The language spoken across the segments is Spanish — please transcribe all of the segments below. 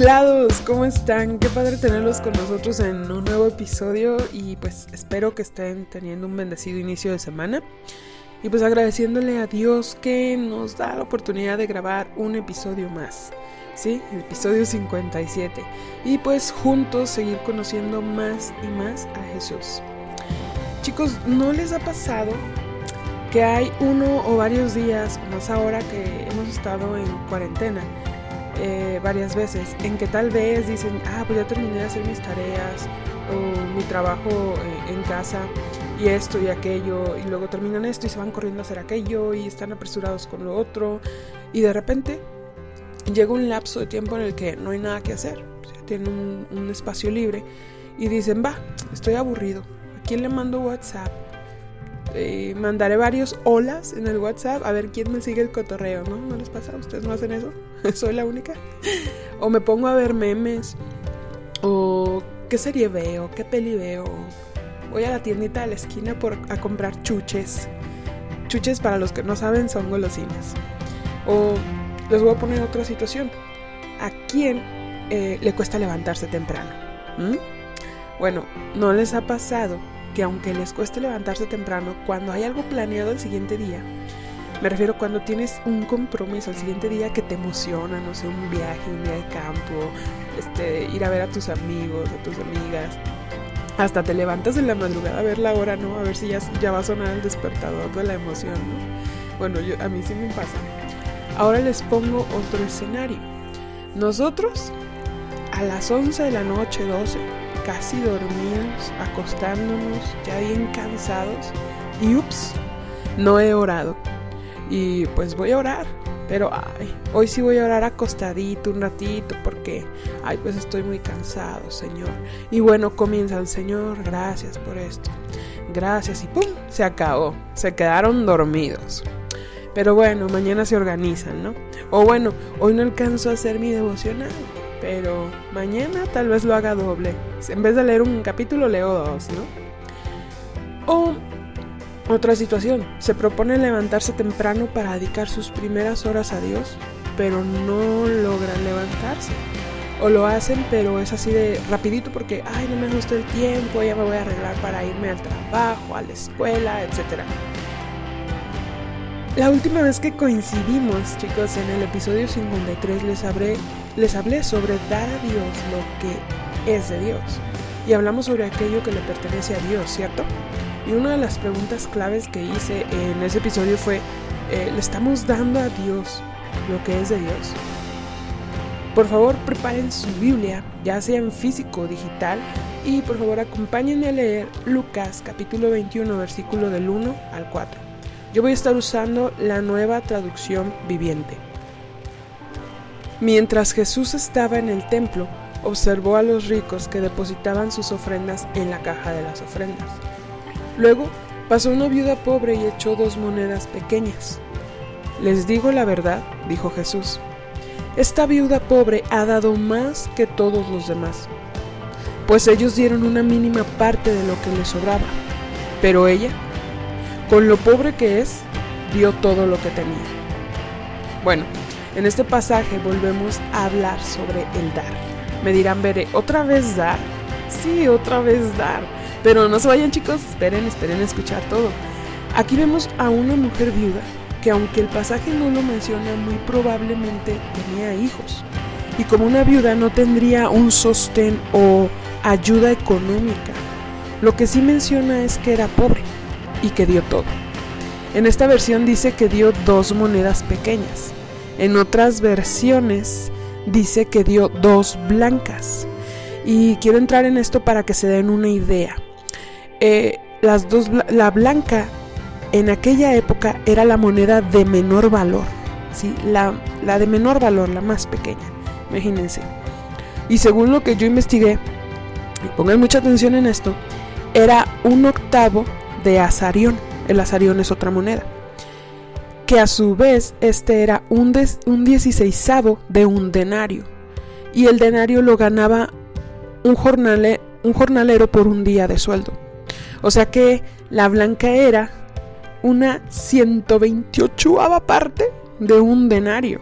Hola anclados, ¿cómo están? Qué padre tenerlos con nosotros en un nuevo episodio y pues espero que estén teniendo un bendecido inicio de semana y pues agradeciéndole a Dios que nos da la oportunidad de grabar un episodio más, ¿sí? El episodio 57 y pues juntos seguir conociendo más y más a Jesús. Chicos, ¿no les ha pasado que hay uno o varios días, más ahora que hemos estado en cuarentena? Eh, varias veces, en que tal vez dicen, ah, pues ya terminé de hacer mis tareas o mi trabajo eh, en casa y esto y aquello, y luego terminan esto y se van corriendo a hacer aquello y están apresurados con lo otro, y de repente llega un lapso de tiempo en el que no hay nada que hacer, tienen un, un espacio libre y dicen, va, estoy aburrido, ¿a quién le mando WhatsApp? Eh, mandaré varios olas en el WhatsApp a ver quién me sigue el cotorreo, ¿no? ¿No les pasa? ¿Ustedes no hacen eso? ¿Soy la única? o me pongo a ver memes, o qué serie veo, qué peli veo. Voy a la tiendita de la esquina por, a comprar chuches. Chuches para los que no saben son golosinas. O les voy a poner otra situación. ¿A quién eh, le cuesta levantarse temprano? ¿Mm? Bueno, ¿no les ha pasado que aunque les cueste levantarse temprano, cuando hay algo planeado el siguiente día, me refiero cuando tienes un compromiso el siguiente día que te emociona, no sé, un viaje, un día de campo, este, ir a ver a tus amigos, a tus amigas. Hasta te levantas en la madrugada a ver la hora, ¿no? A ver si ya, ya va a sonar el despertador de la emoción, ¿no? Bueno, a mí sí me pasa. Ahora les pongo otro escenario. Nosotros, a las 11 de la noche, 12, casi dormidos, acostándonos, ya bien cansados, y ups, no he orado. Y pues voy a orar, pero ay, hoy sí voy a orar acostadito un ratito porque, ay, pues estoy muy cansado, Señor. Y bueno, comienzan, Señor, gracias por esto. Gracias y ¡pum! Se acabó. Se quedaron dormidos. Pero bueno, mañana se organizan, ¿no? O bueno, hoy no alcanzo a hacer mi devocional pero mañana tal vez lo haga doble. En vez de leer un capítulo, leo dos, ¿no? O otra situación, se propone levantarse temprano para dedicar sus primeras horas a Dios, pero no logran levantarse. O lo hacen, pero es así de rapidito porque, ay, no me gusta el tiempo, ya me voy a arreglar para irme al trabajo, a la escuela, etc. La última vez que coincidimos, chicos, en el episodio 53 les hablé, les hablé sobre dar a Dios lo que es de Dios. Y hablamos sobre aquello que le pertenece a Dios, ¿cierto? Y una de las preguntas claves que hice en ese episodio fue, eh, ¿le estamos dando a Dios lo que es de Dios? Por favor, preparen su Biblia, ya sea en físico o digital, y por favor acompáñenme a leer Lucas capítulo 21, versículo del 1 al 4. Yo voy a estar usando la nueva traducción viviente. Mientras Jesús estaba en el templo, observó a los ricos que depositaban sus ofrendas en la caja de las ofrendas. Luego pasó una viuda pobre y echó dos monedas pequeñas. Les digo la verdad, dijo Jesús. Esta viuda pobre ha dado más que todos los demás, pues ellos dieron una mínima parte de lo que les sobraba, pero ella con lo pobre que es, dio todo lo que tenía. Bueno, en este pasaje volvemos a hablar sobre el dar. Me dirán, veré, ¿otra vez dar? Sí, otra vez dar. Pero no se vayan chicos, esperen, esperen a escuchar todo. Aquí vemos a una mujer viuda que aunque el pasaje no lo menciona, muy probablemente tenía hijos. Y como una viuda no tendría un sostén o ayuda económica, lo que sí menciona es que era pobre y que dio todo. En esta versión dice que dio dos monedas pequeñas. En otras versiones dice que dio dos blancas. Y quiero entrar en esto para que se den una idea. Eh, las dos, la blanca en aquella época era la moneda de menor valor. ¿sí? La, la de menor valor, la más pequeña. Imagínense. Y según lo que yo investigué, y pongan mucha atención en esto, era un octavo de Azarión. El Azarión es otra moneda. Que a su vez este era un, un dieciséisavo de un denario. Y el denario lo ganaba un, jornale, un jornalero por un día de sueldo. O sea que la blanca era una 128 parte de un denario.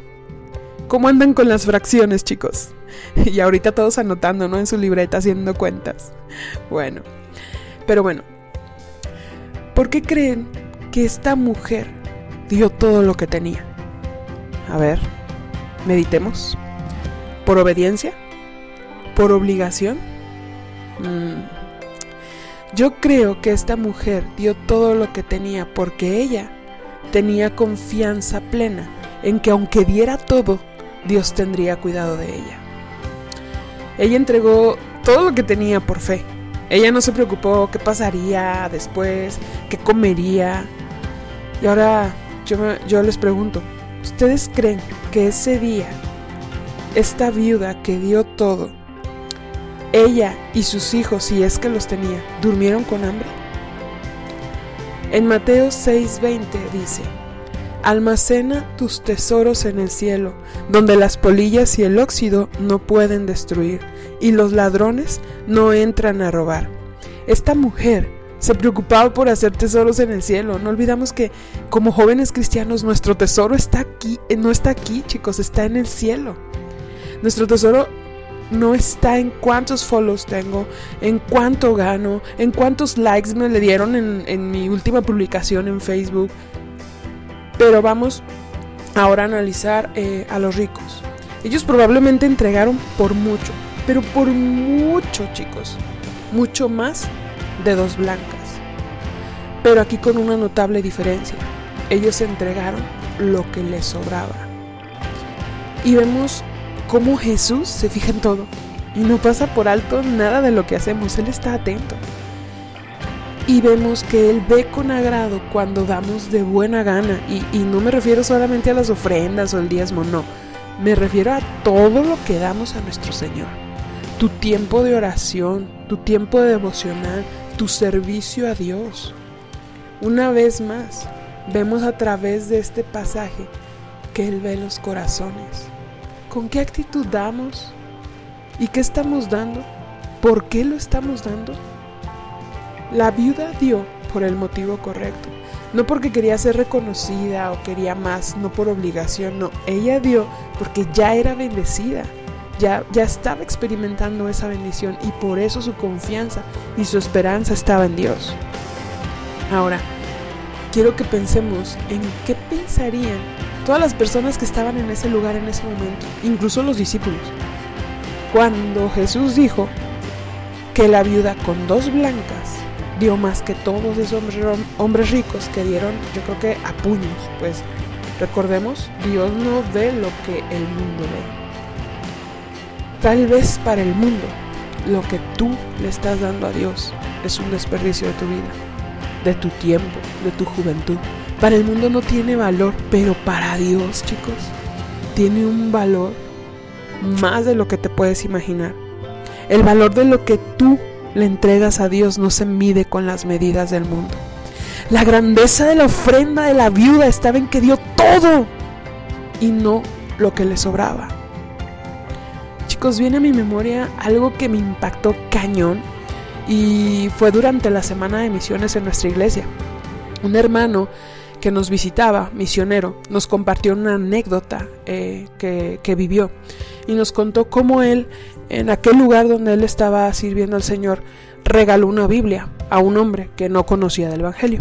¿Cómo andan con las fracciones, chicos? Y ahorita todos anotando, ¿no? En su libreta haciendo cuentas. Bueno, pero bueno, ¿por qué creen que esta mujer dio todo lo que tenía? A ver, meditemos. ¿Por obediencia? ¿Por obligación? Mm. Yo creo que esta mujer dio todo lo que tenía porque ella tenía confianza plena en que aunque diera todo, Dios tendría cuidado de ella. Ella entregó todo lo que tenía por fe. Ella no se preocupó qué pasaría después, qué comería. Y ahora yo, yo les pregunto, ¿ustedes creen que ese día, esta viuda que dio todo, ella y sus hijos, si es que los tenía, durmieron con hambre? En Mateo 6:20 dice, Almacena tus tesoros en el cielo, donde las polillas y el óxido no pueden destruir, y los ladrones no entran a robar. Esta mujer se preocupaba por hacer tesoros en el cielo. No olvidamos que como jóvenes cristianos nuestro tesoro está aquí, no está aquí, chicos, está en el cielo. Nuestro tesoro no está en cuántos follows tengo, en cuánto gano, en cuántos likes me le dieron en, en mi última publicación en Facebook. Pero vamos ahora a analizar eh, a los ricos. Ellos probablemente entregaron por mucho, pero por mucho, chicos. Mucho más de dos blancas. Pero aquí con una notable diferencia. Ellos entregaron lo que les sobraba. Y vemos cómo Jesús se fija en todo y no pasa por alto nada de lo que hacemos. Él está atento y vemos que Él ve con agrado cuando damos de buena gana. Y, no me refiero solamente a las ofrendas o el diezmo, no. Me refiero a todo lo que damos a nuestro Señor. Tu tiempo de oración, tu tiempo de devocional, tu servicio a Dios. Una vez más, vemos a través de este pasaje que Él ve los corazones. ¿Con qué actitud damos? ¿Y qué estamos dando? ¿Por qué lo estamos dando? La viuda dio por el motivo correcto, no porque quería ser reconocida o quería más, no por obligación, no, ella dio porque ya era bendecida, ya, ya estaba experimentando esa bendición y por eso su confianza y su esperanza estaba en Dios. Ahora, quiero que pensemos en qué pensarían todas las personas que estaban en ese lugar en ese momento, incluso los discípulos, cuando Jesús dijo que la viuda con dos blancas dio más que todos esos hombres ricos que dieron, yo creo que a puños, pues recordemos, Dios no ve lo que el mundo ve. Tal vez para el mundo lo que tú le estás dando a Dios es un desperdicio de tu vida, de tu tiempo, de tu juventud. Para el mundo no tiene valor, pero para Dios, chicos, tiene un valor más de lo que te puedes imaginar. El valor de lo que tú le entregas a Dios no se mide con las medidas del mundo. La grandeza de la ofrenda de la viuda estaba en que dio todo y no lo que le sobraba. Chicos, viene a mi memoria algo que me impactó cañón y fue durante la semana de misiones en nuestra iglesia. Un hermano nos visitaba, misionero, nos compartió una anécdota eh, que vivió y nos contó cómo él en aquel lugar donde él estaba sirviendo al Señor, regaló una Biblia a un hombre que no conocía del Evangelio.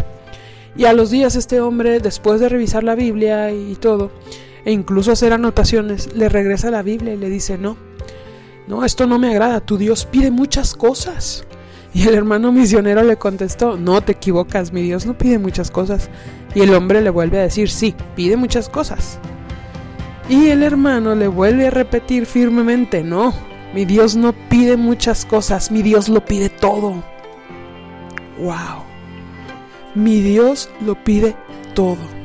Y a los días este hombre, después de revisar la Biblia y todo, e incluso hacer anotaciones, le regresa la Biblia y le dice, no, no, esto no me agrada, tu Dios pide muchas cosas. Y el hermano misionero le contestó, no te equivocas, mi Dios no pide muchas cosas. Y el hombre le vuelve a decir, sí, pide muchas cosas. Y el hermano le vuelve a repetir firmemente, no, mi Dios no pide muchas cosas, mi Dios lo pide todo. ¡Wow! Mi Dios lo pide todo.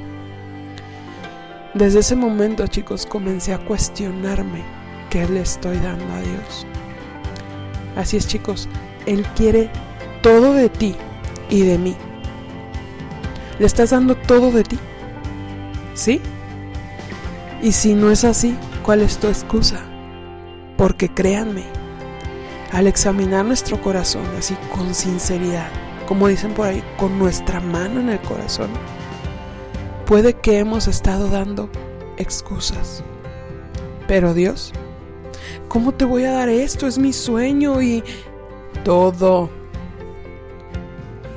Desde ese momento, chicos, comencé a cuestionarme qué le estoy dando a Dios. Así es, chicos, Él quiere todo de ti y de mí. ¿Le estás dando todo de ti? ¿Sí? Y si no es así, ¿cuál es tu excusa? Porque créanme, al examinar nuestro corazón así con sinceridad, como dicen por ahí, con nuestra mano en el corazón, puede que hemos estado dando excusas. Pero Dios, ¿cómo te voy a dar esto? Es mi sueño y todo.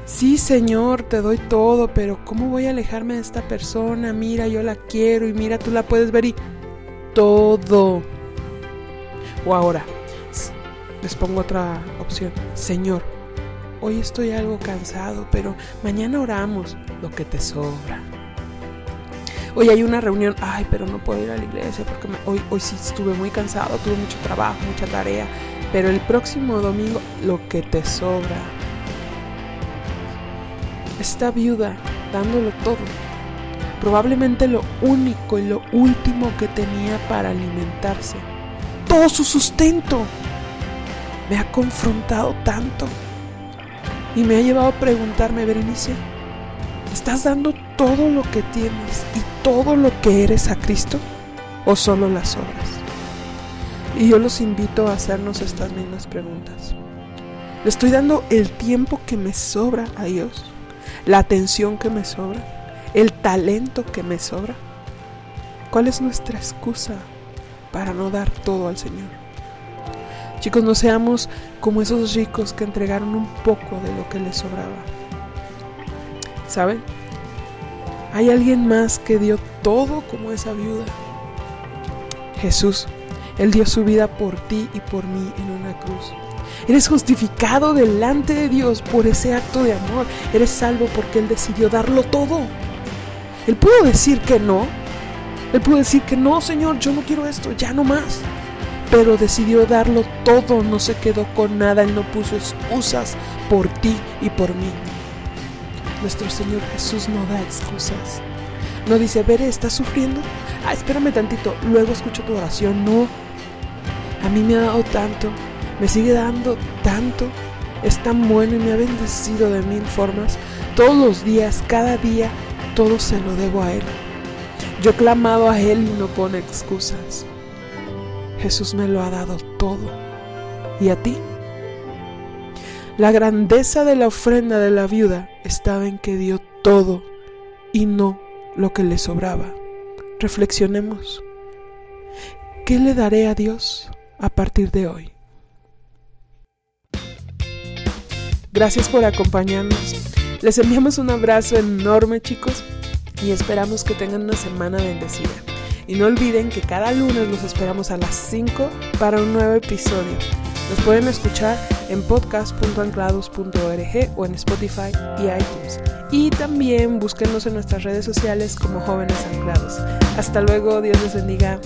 Sí, Señor, te doy todo, pero ¿cómo voy a alejarme de esta persona? Mira, yo la quiero y mira, tú la puedes ver y todo. O ahora, les pongo otra opción. Señor, hoy estoy algo cansado, pero mañana oramos lo que te sobra. Hoy hay una reunión, ay, pero no puedo ir a la iglesia porque hoy, hoy sí estuve muy cansado, tuve mucho trabajo, mucha tarea, pero el próximo domingo lo que te sobra. Esta viuda dándolo todo, probablemente lo único y lo último que tenía para alimentarse, todo su sustento, me ha confrontado tanto. Y me ha llevado a preguntarme, Berenice, ¿estás dando todo lo que tienes y todo lo que eres a Cristo o solo las obras? Y yo los invito a hacernos estas mismas preguntas. ¿Le estoy dando el tiempo que me sobra a Dios? ¿La atención que me sobra? ¿El talento que me sobra? ¿Cuál es nuestra excusa para no dar todo al Señor? Chicos, no seamos como esos ricos que entregaron un poco de lo que les sobraba. ¿Saben? Hay alguien más que dio todo como esa viuda. Jesús, Él dio su vida por ti y por mí en una cruz. Eres justificado delante de Dios por ese acto de amor. Eres salvo porque Él decidió darlo todo. Él pudo decir que no. Él pudo decir que no, Señor, yo no quiero esto, ya no más. Pero decidió darlo todo, no se quedó con nada, Él no puso excusas por ti y por mí. Nuestro Señor Jesús no da excusas. No dice, Veré, ¿estás sufriendo? Ah, espérame tantito, luego escucho tu oración. No. A mí me ha dado tanto, me sigue dando tanto. Es tan bueno y me ha bendecido de mil formas. Todos los días, cada día, todo se lo debo a Él. Yo he clamado a Él y no pone excusas. Jesús me lo ha dado todo. ¿Y a ti? La grandeza de la ofrenda de la viuda estaba en que dio todo y no lo que le sobraba. Reflexionemos. ¿Qué le daré a Dios a partir de hoy? Gracias por acompañarnos. Les enviamos un abrazo enorme chicos y esperamos que tengan una semana bendecida. Y no olviden que cada lunes los esperamos a las 5 para un nuevo episodio. Nos pueden escuchar en podcast.anclados.org o en Spotify y iTunes. Y también búsquenos en nuestras redes sociales como Jóvenes Anclados. Hasta luego, Dios les bendiga.